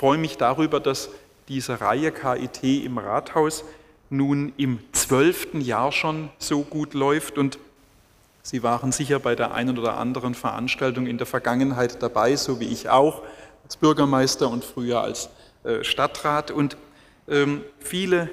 freue mich darüber, dass diese Reihe KIT im Rathaus nun im zwölften Jahr schon so gut läuft und Sie waren sicher bei der einen oder anderen Veranstaltung in der Vergangenheit dabei, so wie ich auch, als Bürgermeister und früher als äh, Stadtrat. Und ähm, viele,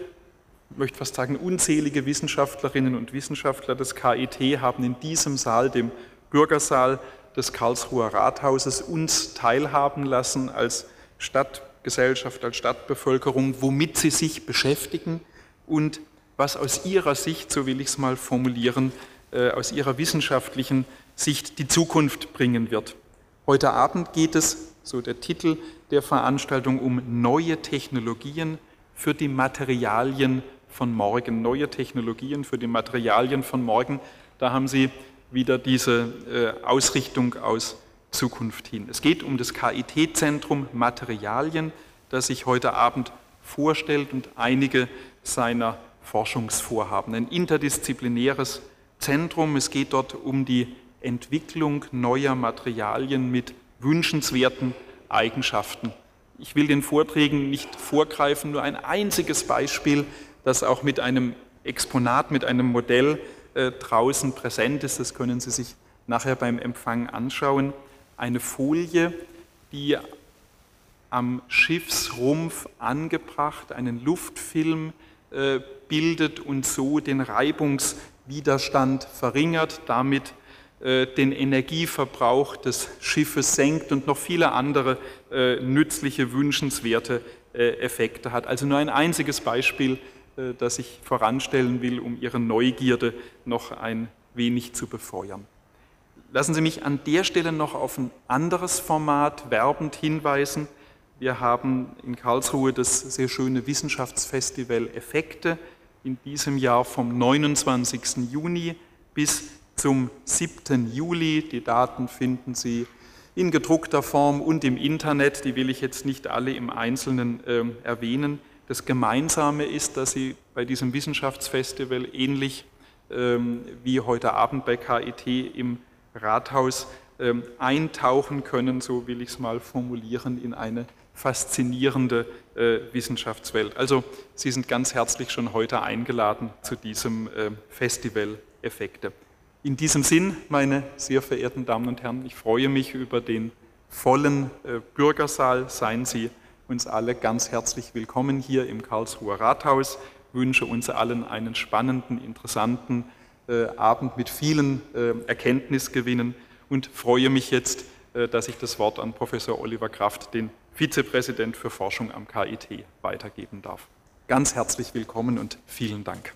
ich möchte fast sagen, unzählige Wissenschaftlerinnen und Wissenschaftler des KIT haben in diesem Saal, dem Bürgersaal des Karlsruher Rathauses, uns teilhaben lassen als Stadtgesellschaft, als Stadtbevölkerung, womit sie sich beschäftigen und was aus ihrer Sicht, so will ich es mal formulieren, äh, aus ihrer wissenschaftlichen Sicht die Zukunft bringen wird. Heute Abend geht es, so der Titel der Veranstaltung, um neue Technologien für die Materialien von morgen. Neue Technologien für die Materialien von morgen. Da haben Sie wieder diese äh, Ausrichtung aus Zukunft hin. Es geht um das KIT-Zentrum Materialien, das sich heute Abend vorstellt und einige seiner Forschungsvorhaben. Ein interdisziplinäres Zentrum. Es geht dort um die Entwicklung neuer Materialien mit wünschenswerten Eigenschaften. Ich will den Vorträgen nicht vorgreifen, nur ein einziges Beispiel, das auch mit einem Exponat, mit einem Modell äh, draußen präsent ist. Das können Sie sich nachher beim Empfang anschauen. Eine Folie, die am Schiffsrumpf angebracht einen Luftfilm äh, bildet und so den Reibungs Widerstand verringert, damit äh, den Energieverbrauch des Schiffes senkt und noch viele andere äh, nützliche, wünschenswerte Effekte hat. Also nur ein einziges Beispiel, das ich voranstellen will, um Ihre Neugierde noch ein wenig zu befeuern. Lassen Sie mich an der Stelle noch auf ein anderes Format werbend hinweisen. Wir haben in Karlsruhe das sehr schöne Wissenschaftsfestival Effekte in diesem Jahr vom 29. Juni bis zum 7. Juli. Die Daten finden Sie in gedruckter Form und im Internet. Die will ich jetzt nicht alle im Einzelnen äh, erwähnen. Das Gemeinsame ist, dass Sie bei diesem Wissenschaftsfestival ähnlich ähm, wie heute Abend bei KIT im Rathaus ähm, eintauchen können, so will ich es mal formulieren, in eine faszinierende äh, Wissenschaftswelt. Also Sie sind ganz herzlich schon heute eingeladen zu diesem äh, Festival Effekte. In diesem Sinn, meine sehr verehrten Damen und Herren, ich freue mich über den vollen äh, Bürgersaal. Seien Sie uns alle ganz herzlich willkommen hier im Karlsruher Rathaus. Ich wünsche uns allen einen spannenden, interessanten Abend mit vielen äh, Erkenntnisgewinnen und freue mich jetzt, äh, dass ich das Wort an Professor Oliver Kraft, den Vizepräsident für Forschung am KIT, weitergeben darf. Ganz herzlich willkommen und vielen Dank.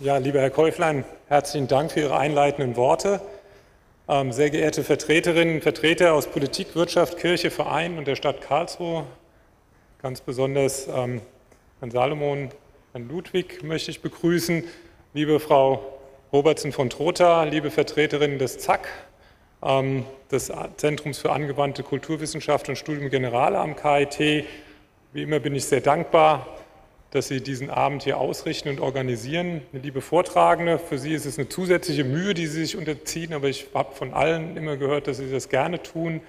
Ja, lieber Herr Käuflein, herzlichen Dank für Ihre einleitenden Worte. Ähm, sehr geehrte Vertreterinnen und Vertreter aus Politik, Wirtschaft, Kirche, Verein und der Stadt Karlsruhe, Ganz besonders ähm, Herrn Salomon, Herrn Ludwig möchte ich begrüßen. Liebe Frau Robertson von Trotha, liebe Vertreterinnen des ZAK, ähm, des Zentrums für angewandte Kulturwissenschaft und Studium Generale am KIT. Wie immer bin ich sehr dankbar, dass Sie diesen Abend hier ausrichten und organisieren. Liebe Vortragende, für Sie ist es eine zusätzliche Mühe, die Sie sich unterziehen, aber ich habe von allen immer gehört, dass Sie das gerne tun.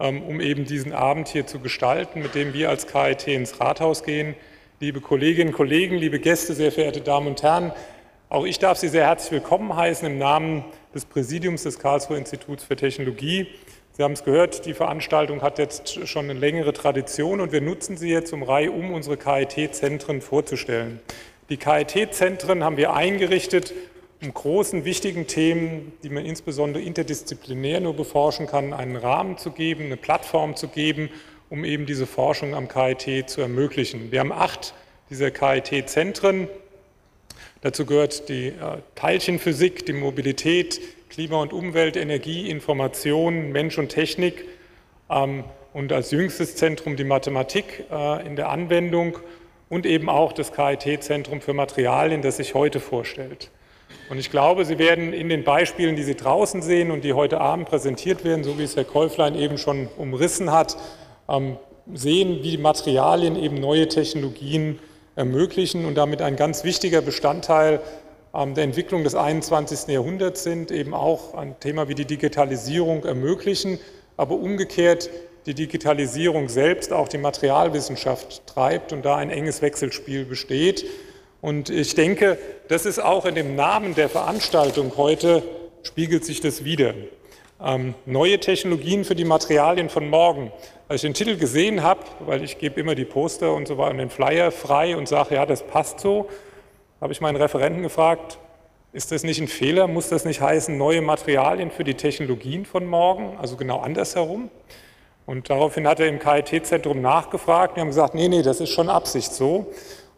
Ähm, um eben diesen Abend hier zu gestalten, mit dem wir als KIT ins Rathaus gehen. Liebe Kolleginnen und Kollegen, liebe Gäste, sehr verehrte Damen und Herren, auch ich darf Sie sehr herzlich willkommen heißen im Namen des Präsidiums des Karlsruher Instituts für Technologie. Sie haben es gehört, die Veranstaltung hat jetzt schon eine längere Tradition und wir nutzen sie jetzt um Reihe um unsere KIT-Zentren vorzustellen. Die KIT-Zentren haben wir eingerichtet, um großen, wichtigen Themen, die man insbesondere interdisziplinär nur beforschen kann, einen Rahmen zu geben, eine Plattform zu geben, um eben diese Forschung am KIT zu ermöglichen. Wir haben acht dieser KIT-Zentren. Dazu gehört die äh, Teilchenphysik, die Mobilität, Klima und Umwelt, Energie, Information, Mensch und Technik ähm, und als jüngstes Zentrum die Mathematik äh, in der Anwendung und eben auch das KIT-Zentrum für Materialien, das sich heute vorstellt. Und ich glaube, Sie werden in den Beispielen, die Sie draußen sehen und die heute Abend präsentiert werden, so wie es Herr Käuflein eben schon umrissen hat, ähm, sehen, wie Materialien eben neue Technologien ermöglichen und damit ein ganz wichtiger Bestandteil der Entwicklung des 21. Jahrhunderts sind, eben auch ein Thema wie die Digitalisierung ermöglichen, aber umgekehrt die Digitalisierung selbst auch die Materialwissenschaft treibt und da ein enges Wechselspiel besteht. Und ich denke, das ist auch in dem Namen der Veranstaltung heute, spiegelt sich das wieder. Ähm, neue Technologien für die Materialien von morgen. Als ich den Titel gesehen habe, weil ich gebe immer die Poster und so weiter und den Flyer frei und sage, ja, das passt so, habe ich meinen Referenten gefragt, ist das nicht ein Fehler? Muss das nicht heißen, neue Materialien für die Technologien von morgen? Also genau andersherum. Und daraufhin hat er im KIT-Zentrum nachgefragt. Wir haben gesagt, nee, nee, das ist schon Absicht so.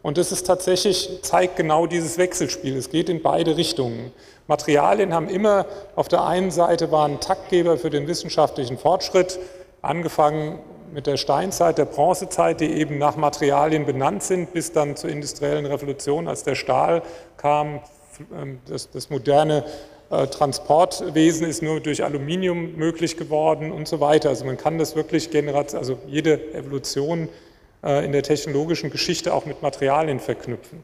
Und das ist tatsächlich, zeigt genau dieses Wechselspiel. Es geht in beide Richtungen. Materialien haben immer, auf der einen Seite waren Taktgeber für den wissenschaftlichen Fortschritt, angefangen mit der Steinzeit, der Bronzezeit, die eben nach Materialien benannt sind, bis dann zur industriellen Revolution, als der Stahl kam, ähm, das, das moderne äh, Transportwesen ist nur durch Aluminium möglich geworden und so weiter. Also man kann das wirklich generat also jede Evolution äh, in der technologischen Geschichte auch mit Materialien verknüpfen.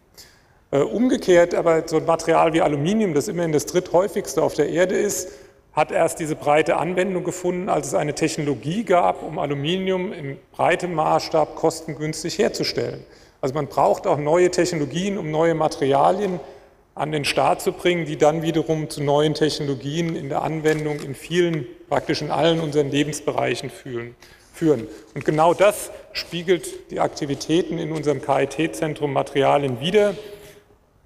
Äh, umgekehrt aber so ein Material wie Aluminium, das immerhin das dritthäufigste auf der Erde ist, hat erst diese breite Anwendung gefunden, als es eine Technologie gab, um Aluminium in breitem Maßstab kostengünstig herzustellen. Also man braucht auch neue Technologien, um neue Materialien an den Start zu bringen, die dann wiederum zu neuen Technologien in der Anwendung in vielen, praktisch in allen unseren Lebensbereichen führen. Und genau das spiegelt die Aktivitäten in unserem KIT-Zentrum Materialien wider.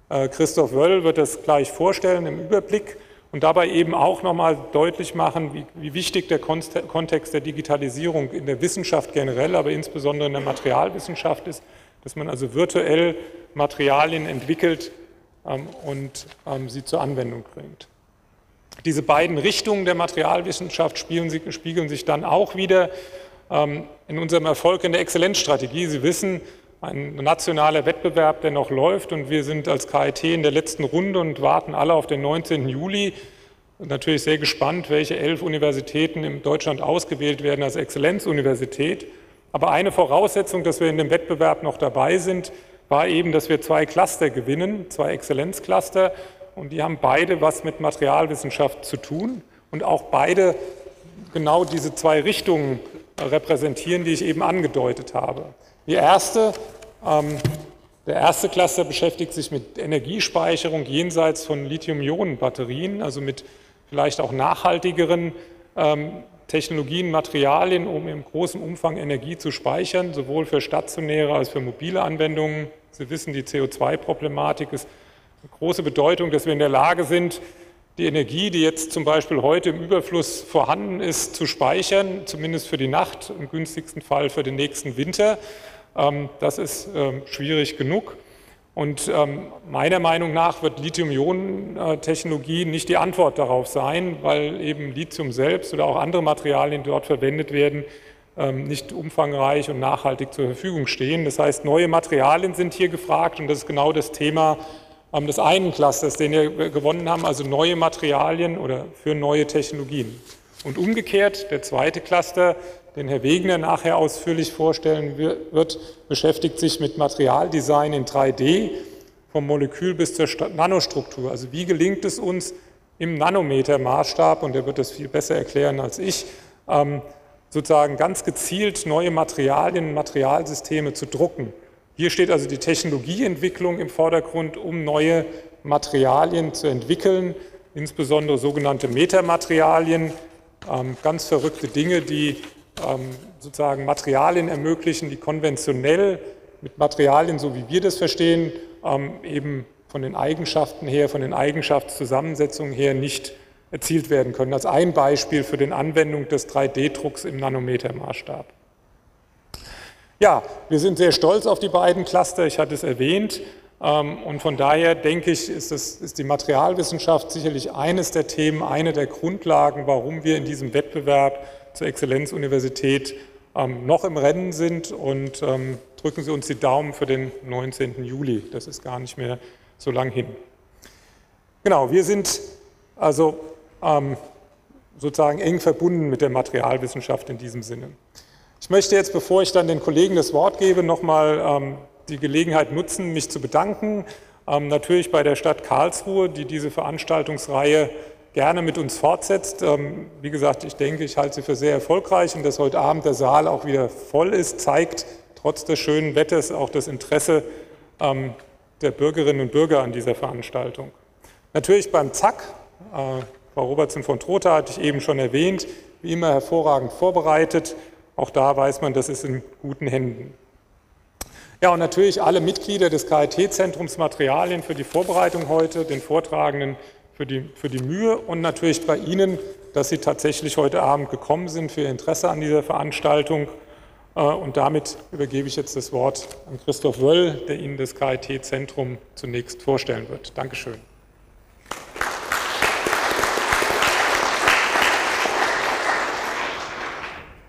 Äh, Christoph Wöll wird das gleich vorstellen im Überblick und dabei eben auch nochmal deutlich machen, wie, wie, wichtig der Kontext der Digitalisierung in der Wissenschaft generell, aber insbesondere in der Materialwissenschaft ist, dass man also virtuell Materialien entwickelt ähm, und ähm, sie zur Anwendung bringt. Diese beiden Richtungen der Materialwissenschaft spiegeln sich dann auch wieder ähm, in unserem Erfolg in der Exzellenzstrategie. Sie wissen, ein nationaler Wettbewerb, der noch läuft und wir sind als KIT in der letzten Runde und warten alle auf den 19. Juli. Natürlich sehr gespannt, welche elf Universitäten in Deutschland ausgewählt werden als Exzellenzuniversität. Aber eine Voraussetzung, dass wir in dem Wettbewerb noch dabei sind, war eben, dass wir zwei Cluster gewinnen, zwei Exzellenzcluster. Und die haben beide was mit Materialwissenschaft zu tun und auch beide genau diese zwei Richtungen repräsentieren, die ich eben angedeutet habe. Die erste, ähm, der erste Cluster beschäftigt sich mit Energiespeicherung jenseits von Lithium-Ionen-Batterien, also mit vielleicht auch nachhaltigeren ähm, Technologien, Materialien, um im großen Umfang Energie zu speichern, sowohl für stationäre als für mobile Anwendungen. Sie wissen, die CO2-Problematik ist eine große Bedeutung, dass wir in der Lage sind, die Energie, die jetzt zum Beispiel heute im Überfluss vorhanden ist, zu speichern, zumindest für die Nacht, im günstigsten Fall für den nächsten Winter. Ähm, das ist ähm, schwierig genug. Und ähm, meiner Meinung nach wird Lithium-Ionen-Technologie nicht die Antwort darauf sein, weil eben Lithium selbst oder auch andere Materialien, die dort verwendet werden, nicht umfangreich und nachhaltig zur Verfügung stehen. Das heißt, neue Materialien sind hier gefragt und das ist genau das Thema des einen Clusters, den wir gewonnen haben, also neue Materialien oder für neue Technologien. Und umgekehrt, der zweite Cluster den Herr Wegener nachher ausführlich vorstellen wird, beschäftigt sich mit Materialdesign in 3D, vom Molekül bis zur Nanostruktur. Also wie gelingt es uns im Nanometermaßstab, und er wird das viel besser erklären als ich, ähm, sozusagen ganz gezielt neue Materialien, Materialsysteme zu drucken. Hier steht also die Technologieentwicklung im Vordergrund, um neue Materialien zu entwickeln, insbesondere sogenannte Metamaterialien, ähm, ganz verrückte Dinge, die sozusagen Materialien ermöglichen, die konventionell mit Materialien, so wie wir das verstehen, ähm, eben von den Eigenschaften her, von den Eigenschaftszusammensetzungen her nicht erzielt werden können. Als ein Beispiel für die Anwendung des 3D-Drucks im Nanometermaßstab. Ja, wir sind sehr stolz auf die beiden Cluster, ich hatte es erwähnt. Ähm, und von daher denke ich, ist, das, ist die Materialwissenschaft sicherlich eines der Themen, eine der Grundlagen, warum wir in diesem Wettbewerb zur Exzellenzuniversität ähm, noch im Rennen sind und ähm, drücken Sie uns die Daumen für den 19. Juli. Das ist gar nicht mehr so lang hin. Genau, wir sind also ähm, sozusagen eng verbunden mit der Materialwissenschaft in diesem Sinne. Ich möchte jetzt, bevor ich dann den Kollegen das Wort gebe, nochmal ähm, die Gelegenheit nutzen, mich zu bedanken. Ähm, natürlich bei der Stadt Karlsruhe, die diese Veranstaltungsreihe gerne mit uns fortsetzt. Ähm, wie gesagt, ich denke, ich halte sie für sehr erfolgreich und dass heute Abend der Saal auch wieder voll ist, zeigt trotz des schönen Wetters auch das Interesse ähm, der Bürgerinnen und Bürger an dieser Veranstaltung. Natürlich beim ZAK, äh, Frau Robertson von Trotha hatte ich eben schon erwähnt, wie immer hervorragend vorbereitet. Auch da weiß man, das ist in guten Händen. Ja, und natürlich alle Mitglieder des KIT-Zentrums Materialien für die Vorbereitung heute, den Vortragenden für die, für die Mühe und natürlich bei Ihnen, dass Sie tatsächlich heute Abend gekommen sind für Ihr Interesse an dieser Veranstaltung. Äh, und damit übergebe ich jetzt das Wort an Christoph Wöll, der Ihnen das KIT-Zentrum zunächst vorstellen wird. Dankeschön.